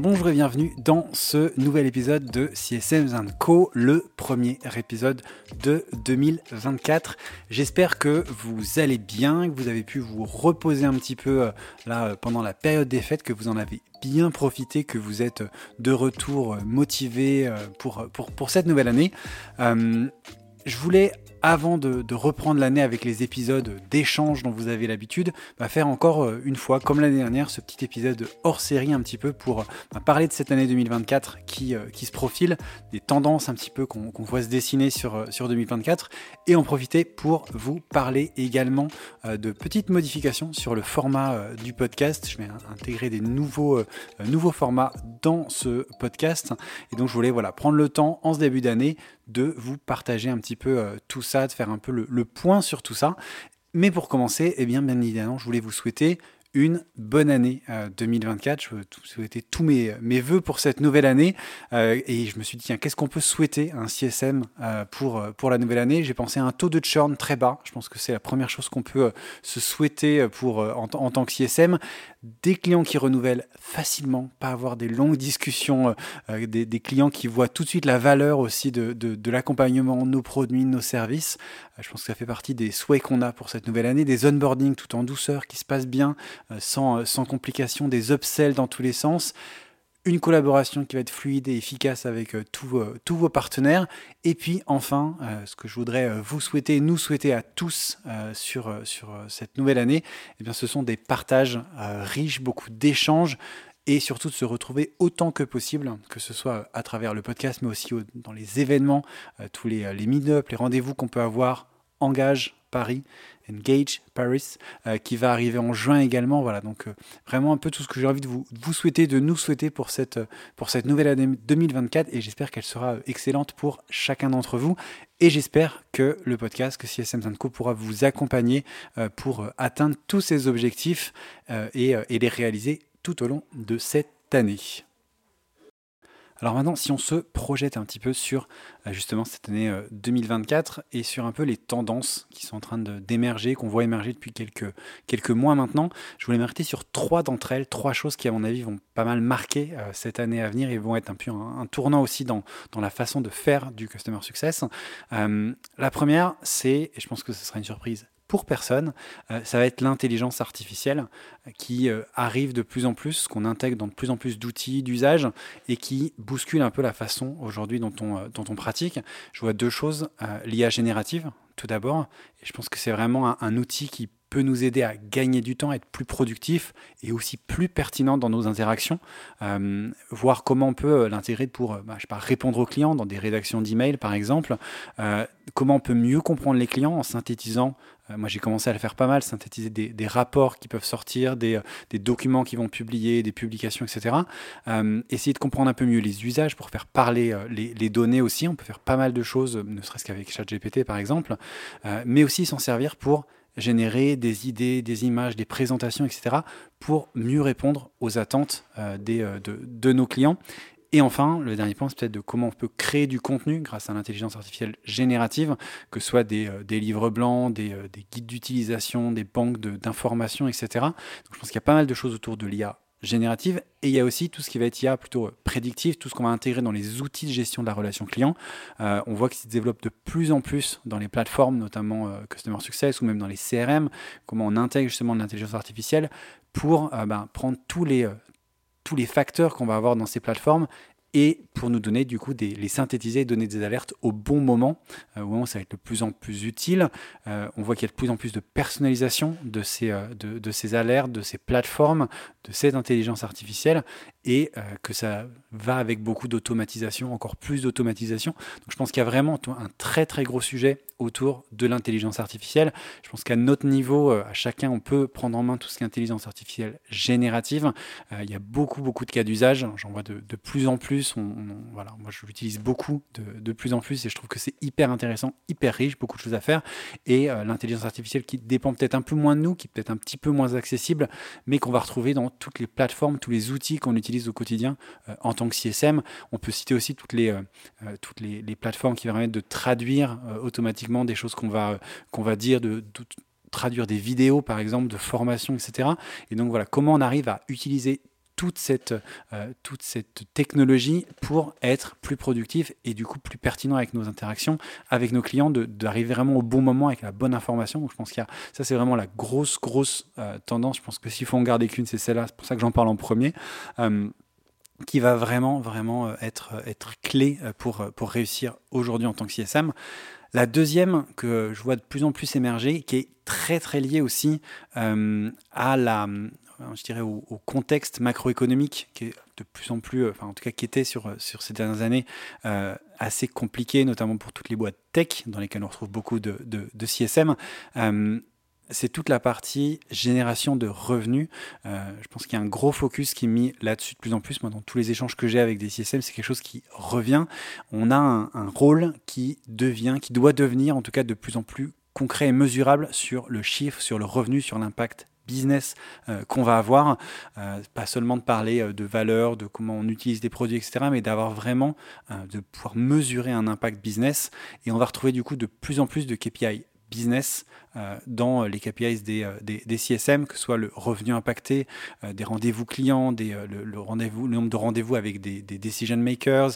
bonjour et bienvenue dans ce nouvel épisode de CSM Co, le premier épisode de 2024. J'espère que vous allez bien, que vous avez pu vous reposer un petit peu euh, là euh, pendant la période des fêtes, que vous en avez bien profité, que vous êtes de retour euh, motivé pour cette nouvelle année. je voulais avant de, reprendre l'année avec les épisodes d'échange dont vous avez l'habitude, bah, faire encore euh, une fois, comme l'année dernière, ce petit épisode hors série un petit peu pour bah, parler de cette année 2024 qui, euh, qui se profile, des tendances un petit peu qu'on voit se dessiner sur, euh, sur 2024, et en profiter pour vous parler également de petites modifications sur le format du podcast. Je vais intégrer des nouveaux, nouveaux formats dans ce podcast, et donc je voulais voilà, prendre le temps en ce début d'année de vous partager un petit peu tout ça, de faire un peu le, point sur tout ça. Mais pour commencer, eh bien, bien évidemment, je voulais vous souhaiter une bonne année 2024. Euh, je veux souhaiter tous mes, mes voeux pour cette nouvelle année. Euh, et je me suis dit, qu'est-ce qu'on peut souhaiter à un CSM euh, pour, pour la nouvelle année? J'ai pensé à un taux de churn très bas. Je pense que c'est la première chose qu'on peut se souhaiter pour, en, tant que CSM. Des clients qui renouvellent facilement, pas avoir des longues discussions, des, des, clients qui voient tout de suite la valeur aussi de, de, de l'accompagnement, nos produits, nos services. je pense que ça fait partie des souhaits qu'on a pour cette nouvelle année. Des onboarding tout en douceur qui se passent bien, euh, sans, euh, sans complications, des upsells dans tous les sens une collaboration qui va être fluide et efficace avec euh, tous vos partenaires. Et puis enfin, ce que je voudrais vous souhaiter, nous souhaiter à tous sur, sur cette nouvelle année, eh bien, ce sont des partages riches, beaucoup d'échanges et surtout de se retrouver autant que possible, que ce soit à travers le podcast, mais aussi dans les événements, tous les, les meet-up, les rendez-vous qu'on peut avoir, Engage Paris, Engage Paris, euh, qui va arriver en juin également. Voilà, donc euh, vraiment un peu tout ce que j'ai envie de vous, souhaiter, de nous souhaiter pour cette, euh, nouvelle année 2024 et j'espère qu'elle sera excellente pour chacun d'entre vous. Et j'espère que le podcast, que CSM Co pourra vous accompagner pour atteindre tous ces objectifs et les réaliser tout au long de cette année. Alors maintenant, si on se projette un petit peu sur euh, justement cette année 2024 euh, et sur un peu les tendances qui sont en train d'émerger, qu'on voit émerger depuis quelques, mois maintenant, je voulais m'arrêter sur trois d'entre elles, trois choses qui à mon avis vont pas mal marquer euh, cette année à venir et vont être un peu un, tournant aussi dans, dans, la façon de faire du Customer Success. la première, c'est, et je pense que ce sera une surprise pour personne, euh, ça va être l'intelligence artificielle euh, qui euh, arrive de plus en plus, qu'on intègre dans de plus en plus d'outils d'usage et qui bouscule un peu la façon aujourd'hui dont on, pratique. Je vois deux choses. L'IA générative, tout d'abord, et je pense que c'est vraiment un, outil qui peut nous aider à gagner du temps, être plus productif et aussi plus pertinent dans nos interactions. voir comment on peut l'intégrer pour bah, je répondre aux clients dans des rédactions d'emails, par exemple. comment on peut mieux comprendre les clients en synthétisant moi, j'ai commencé à le faire pas mal, synthétiser des, rapports qui peuvent sortir, euh, des, documents qui vont publier, des publications, etc. Euh, essayer de comprendre un peu mieux les usages pour faire parler les, données aussi. On peut faire pas mal de choses, ne serait-ce qu'avec ChatGPT par exemple, mais aussi s'en servir pour générer des idées, des images, des présentations, etc., pour mieux répondre aux attentes de, nos clients et enfin, le dernier point, c'est peut-être de comment on peut créer du contenu grâce à l'intelligence artificielle générative, que ce soit des, euh, livres blancs, euh, des, guides d'utilisation, des banques d'informations, etc. Donc je pense qu'il y a pas mal de choses autour de l'IA générative et il y a aussi tout ce qui va être IA plutôt euh, prédictif, tout ce qu'on va intégrer dans les outils de gestion de la relation client. on voit qu'il se développe de plus en plus dans les plateformes, notamment Customer Success ou même dans les CRM, comment on intègre justement l'intelligence artificielle pour ben, prendre tous les, tous les facteurs qu'on va avoir dans ces plateformes et pour nous donner du coup des, les synthétiser et donner des alertes au bon moment, euh, au moment où ça va être de plus en plus utile. Euh, on voit qu'il y a de plus en plus de personnalisation de ces, euh, alertes, de ces plateformes, de cette intelligence artificielle et que ça va avec beaucoup d'automatisation, encore plus d'automatisation. Donc je pense qu'il y a vraiment un très très gros sujet autour de l'intelligence artificielle. Je pense qu'à notre niveau, à chacun, on peut prendre en main tout ce qui intelligence artificielle générative. il y a beaucoup beaucoup de cas d'usage, j'en vois de plus en plus on, voilà, moi je l'utilise beaucoup de, plus en plus et je trouve que c'est hyper intéressant, hyper riche, beaucoup de choses à faire. Et euh, l'intelligence artificielle qui dépend peut-être un peu moins de nous, qui peut-être un petit peu moins accessible, mais qu'on va retrouver dans toutes les plateformes, tous les outils qu'on utilise au quotidien euh, en tant que CSM. On peut citer aussi toutes les, euh, toutes plateformes qui permettent de traduire automatiquement des choses qu'on va, qu'on va dire, de, de traduire des vidéos par exemple de formation, etc. Et donc voilà, comment on arrive à utiliser toute cette, euh, toute cette technologie pour être plus productif et du coup plus pertinent avec nos interactions, avec nos clients, d'arriver vraiment au bon moment avec la bonne information. Donc je pense qu'il y a, ça c'est vraiment la grosse, grosse euh, tendance. Je pense que s'il faut en garder qu'une, c'est celle-là. C'est pour ça que j'en parle en premier. Euh, qui va vraiment, vraiment être, être clé pour, pour réussir aujourd'hui en tant que CSM. La deuxième que je vois de plus en plus émerger, qui est très très liée aussi à la, je dirais, au, contexte macroéconomique qui est de plus en plus, enfin en tout cas qui était sur, sur ces dernières années euh, assez compliqué, notamment pour toutes les boîtes tech dans lesquelles on retrouve beaucoup de, CSM. Euh, c'est toute la partie génération de revenus. Euh, je pense qu'il y a un gros focus qui est mis là-dessus de plus en plus. Moi, dans tous les échanges que j'ai avec des CSM, c'est quelque chose qui revient. On a un, rôle qui devient, qui doit devenir en tout cas de plus en plus concret et mesurable sur le chiffre, sur le revenu, sur l'impact business euh, qu'on va avoir. Euh, pas seulement de parler euh, de valeur, de comment on utilise des produits, etc., mais d'avoir vraiment, de pouvoir mesurer un impact business. Et on va retrouver du coup de plus en plus de KPI business dans les KPIs des, des, CSM, que ce soit le revenu impacté, des rendez-vous clients, des, le, rendez-vous, le nombre de rendez-vous avec des, des decision makers,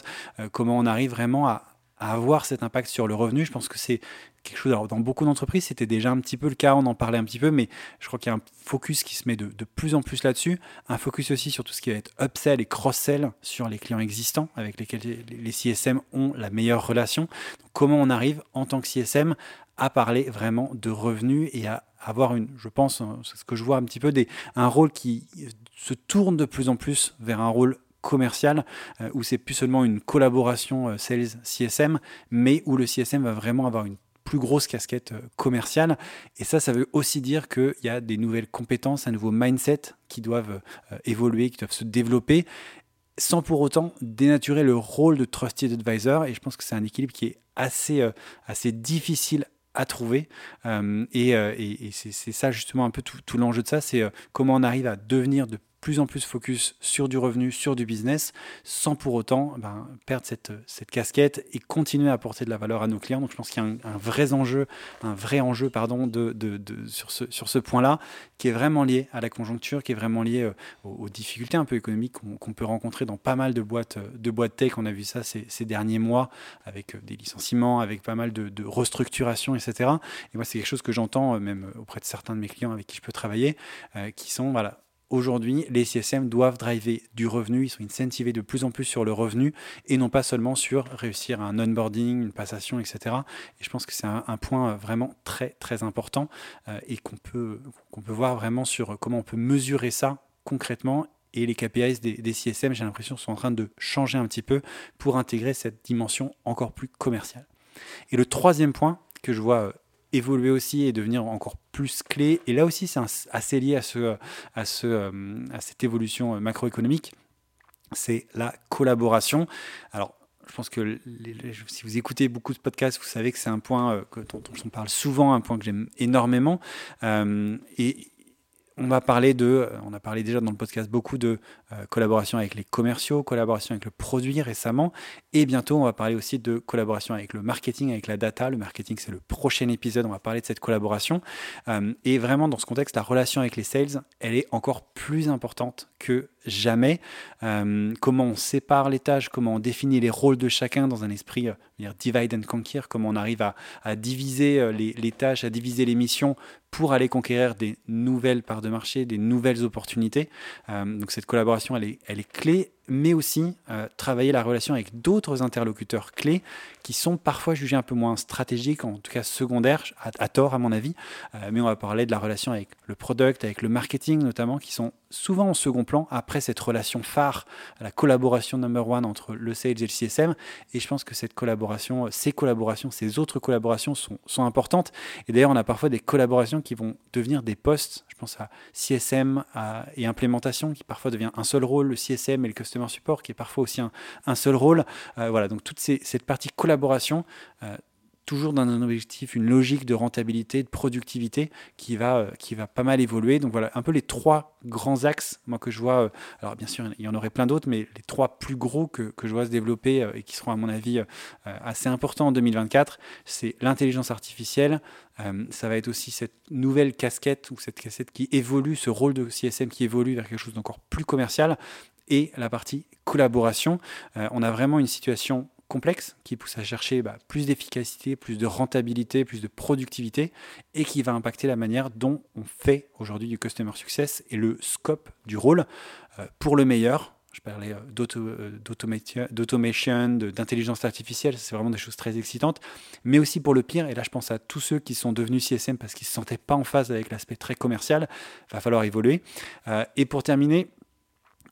comment on arrive vraiment à, à avoir cet impact sur le revenu. Je pense que c'est quelque chose. Dans beaucoup d'entreprises, c'était déjà un petit peu le cas, on en parlait un petit peu, mais je crois qu'il y a un focus qui se met de, plus en plus là-dessus. Un focus aussi sur tout ce qui va être upsell et cross-sell sur les clients existants avec lesquels les CSM ont la meilleure relation. comment on arrive en tant que CSM à parler vraiment de revenus et à avoir une, je pense, hein, ce que je vois un petit peu, des, un rôle qui se tourne de plus en plus vers un rôle commercial euh, où c'est plus seulement une collaboration euh, sales CSM, mais où le CSM va vraiment avoir une plus grosse casquette euh, commerciale. Et ça, ça veut aussi dire qu'il y a des nouvelles compétences, un nouveau mindset qui doivent évoluer, qui doivent se développer, sans pour autant dénaturer le rôle de trusted advisor. Et je pense que c'est un équilibre qui est assez, assez difficile à trouver. et, et, c'est ça justement un peu tout, tout l'enjeu de ça, c'est comment on arrive à devenir de plus en plus focus sur du revenu, sur du business, sans pour autant ben, perdre cette, cette, casquette et continuer à apporter de la valeur à nos clients. Donc je pense qu'il y a un, vrai enjeu, un vrai enjeu pardon, de, de, sur ce, sur ce point-là, qui est vraiment lié à la conjoncture, qui est vraiment lié euh, aux, difficultés un peu économiques qu'on peut rencontrer dans pas mal de boîtes, de boîtes tech. On a vu ça ces, derniers mois avec euh, des licenciements, avec pas mal de, restructurations, etc. Et moi, c'est quelque chose que j'entends euh, même auprès de certains de mes clients avec qui je peux travailler, qui sont voilà, Aujourd'hui, les CSM doivent driver du revenu, ils sont incentivés de plus en plus sur le revenu et non pas seulement sur réussir un onboarding, une passation, etc. Et je pense que c'est un, point vraiment très très important euh, et qu'on peut, qu'on peut voir vraiment sur comment on peut mesurer ça concrètement et les KPIs des, des CSM, j'ai l'impression, sont en train de changer un petit peu pour intégrer cette dimension encore plus commerciale. Et le troisième point que je vois euh, évoluer aussi et devenir encore plus clé. Et là aussi, c'est assez lié à, ce, à, ce, euh, à cette évolution euh, macroéconomique. C'est la collaboration. Alors, je pense que si vous écoutez beaucoup de podcasts, vous savez que c'est un point euh, que, dont, on parle souvent, un point que j'aime énormément. et on va parler de, on a parlé déjà dans le podcast beaucoup de collaboration avec les commerciaux, collaboration avec le produit récemment, et bientôt on va parler aussi de collaboration avec le marketing, avec la data. Le marketing c'est le prochain épisode, on va parler de cette collaboration. et vraiment dans ce contexte, la relation avec les sales, elle est encore plus importante que jamais. comment on sépare les tâches, comment on définit les rôles de chacun dans un esprit dire divide and conquer, comment on arrive à, diviser les, les, tâches, à diviser les missions pour aller conquérir des nouvelles parts de marché, des nouvelles opportunités. donc cette collaboration, elle est clé mais aussi euh, travailler la relation avec d'autres interlocuteurs clés qui sont parfois jugés un peu moins stratégiques, en tout cas secondaires, à, tort à mon avis. Euh, mais on va parler de la relation avec le product, avec le marketing notamment, qui sont souvent en second plan après cette relation phare, la collaboration number one entre le sales et le CSM. Et je pense que cette collaboration, ces collaborations, ces autres collaborations sont, sont importantes. Et d'ailleurs, on a parfois des collaborations qui vont devenir des postes. Je pense à CSM et implémentation, qui parfois devient un seul rôle, le CSM et le customer support, qui est parfois aussi un, seul rôle. Euh, voilà, donc toute cette partie collaboration, euh, toujours dans un objectif, une logique de rentabilité, de productivité qui va, euh, qui va pas mal évoluer. Donc voilà, un peu les trois grands axes, moi que je vois, alors bien sûr, il y en aurait plein d'autres, mais les trois plus gros que, que je vois se développer et qui seront à mon avis assez importants en 2024, c'est l'intelligence artificielle, ça va être aussi cette nouvelle casquette ou cette casquette qui évolue, ce rôle de CSM qui évolue vers quelque chose d'encore plus commercial et la partie collaboration. on a vraiment une situation complexe qui pousse à chercher bah, plus d'efficacité, plus de rentabilité, plus de productivité et qui va impacter la manière dont on fait aujourd'hui du customer success et le scope du rôle euh, pour le meilleur. Je parlais euh, euh, d'automation, d'intelligence artificielle, c'est vraiment des choses très excitantes, mais aussi pour le pire, et là je pense à tous ceux qui sont devenus CSM parce qu'ils ne se sentaient pas en phase avec l'aspect très commercial, va falloir évoluer. et pour terminer,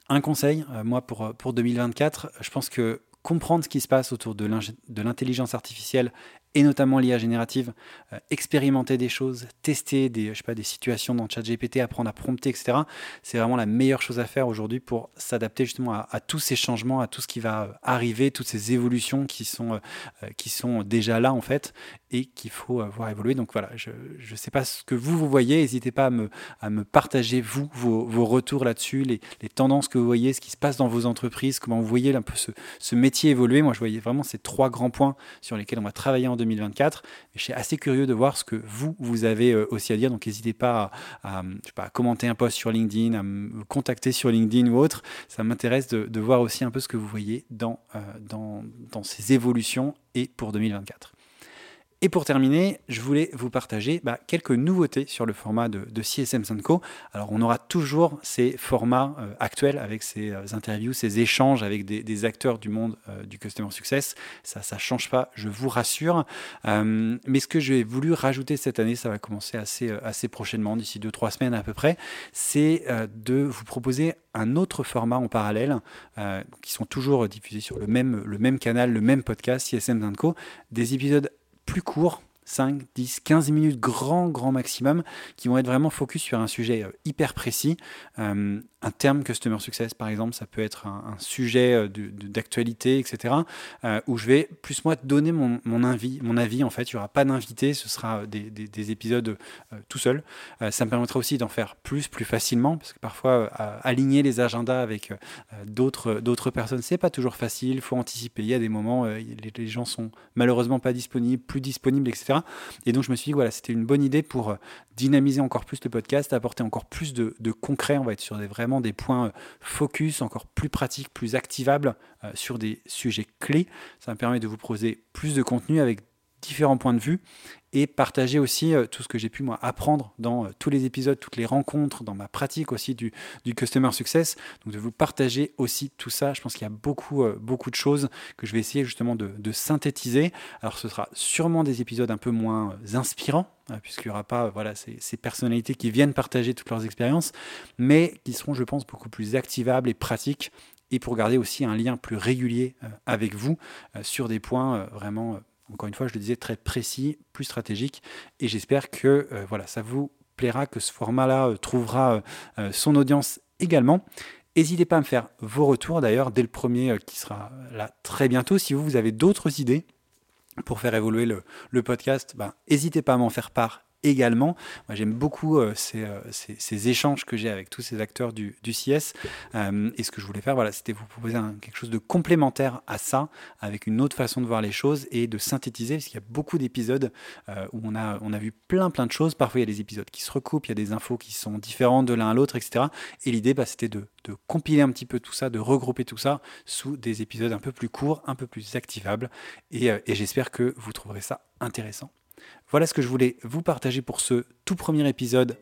un conseil, moi pour, pour 2024, je pense que comprendre ce qui se passe autour de l'intelligence artificielle et notamment l'IA générative, euh, expérimenter des choses, tester des, je sais pas, des situations dans ChatGPT, apprendre à prompter, etc. C'est vraiment la meilleure chose à faire aujourd'hui pour s'adapter justement à, tous ces changements, à tout ce qui va euh, arriver, toutes ces évolutions qui sont, euh, qui sont déjà là en fait et qu'il faut voir évoluer. Donc voilà, je ne sais pas ce que vous, vous voyez, n'hésitez pas à me, à me partager, vous, vos, vos retours là-dessus, les, les, tendances que vous voyez, ce qui se passe dans vos entreprises, comment vous voyez un peu ce, ce métier évoluer. Moi, je voyais vraiment ces trois grands points sur lesquels on va travailler en 2024. je suis assez curieux de voir ce que vous, vous avez euh, aussi à dire. Donc n'hésitez pas à, commenter un post sur LinkedIn, à me contacter sur LinkedIn ou autre. Ça m'intéresse de, voir aussi un peu ce que vous voyez dans, euh, dans, dans ces évolutions et pour 2024. Et pour terminer, je voulais vous partager bah, quelques nouveautés sur le format de, CSM Co. Alors, on aura toujours ces formats euh, actuels avec ces euh, interviews, ces échanges avec des, acteurs du monde euh, du Customer Success. Ça, ça change pas, je vous rassure. mais ce que j'ai voulu rajouter cette année, ça va commencer assez, prochainement, d'ici 2-3 semaines à peu près, c'est de vous proposer un autre format en parallèle, qui sont toujours diffusés sur le même, le même canal, le même podcast CSM Co. Des épisodes plus court 5, 10, 15 minutes grand, grand maximum, qui vont être vraiment focus sur un sujet euh, hyper précis. Euh, un terme customer success, par exemple, ça peut être un, sujet euh, d'actualité, etc., où je vais plus moi donner mon, avis, mon avis. En fait, il n'y aura pas d'invité, ce sera des, des, épisodes tout seul. ça me permettra aussi d'en faire plus, plus facilement, parce que parfois, aligner les agendas avec d'autres personnes, c'est pas toujours facile, il faut anticiper. Il y a des moments, les, les gens sont malheureusement pas disponibles, plus disponibles, etc. Et donc je me suis dit voilà, c'était une bonne idée pour euh, dynamiser encore plus le podcast, apporter encore plus de, concret. On va être sur des, vraiment des points euh, focus, encore plus pratiques, plus activables euh, sur des sujets clés. Ça me permet de vous proposer plus de contenu avec différents points de vue et partager aussi euh, tout ce que j'ai pu moi apprendre dans euh, tous les épisodes, toutes les rencontres, dans ma pratique aussi du, du customer success. Donc de vous partager aussi tout ça. Je pense qu'il y a beaucoup, euh, beaucoup de choses que je vais essayer justement de, synthétiser. Alors ce sera sûrement des épisodes un peu moins inspirants, puisqu'il n'y aura pas voilà, ces, ces, personnalités qui viennent partager toutes leurs expériences, mais qui seront, je pense, beaucoup plus activables et pratiques et pour garder aussi un lien plus régulier avec vous sur des points vraiment encore une fois, je le disais, très précis, plus stratégique. Et j'espère que euh, voilà, ça vous plaira, que ce format-là euh, trouvera euh, son audience également. N'hésitez pas à me faire vos retours d'ailleurs dès le premier qui sera là très bientôt. Si vous, vous avez d'autres idées pour faire évoluer le, podcast, ben, n'hésitez pas à m'en faire part également. J'aime beaucoup euh, euh, ces, échanges que j'ai avec tous ces acteurs du, CS. Euh, et ce que je voulais faire, voilà, c'était vous proposer quelque chose de complémentaire à ça, avec une autre façon de voir les choses et de synthétiser, parce qu'il y a beaucoup d'épisodes où on a, on a vu plein, plein de choses. Parfois, il y a des épisodes qui se recoupent, il y a des infos qui sont différentes de l'un à l'autre, etc. Et l'idée, bah, c'était de, compiler un petit peu tout ça, de regrouper tout ça sous des épisodes un peu plus courts, un peu plus activables. Et j'espère que vous trouverez ça intéressant. Voilà ce que je voulais vous partager pour ce tout premier épisode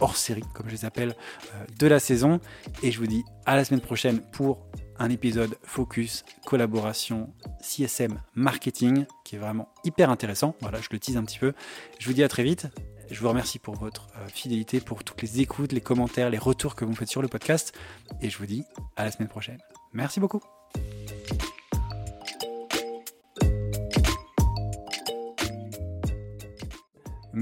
hors série, comme je les appelle, euh, de la saison. Et je vous dis à la semaine prochaine pour un épisode focus, collaboration, CSM, marketing, qui est vraiment hyper intéressant. Voilà, je le tease un petit peu. Je vous dis à très vite. Je vous remercie pour votre euh, fidélité, pour toutes les écoutes, les commentaires, les retours que vous faites sur le podcast. Et je vous dis à la semaine prochaine. Merci beaucoup.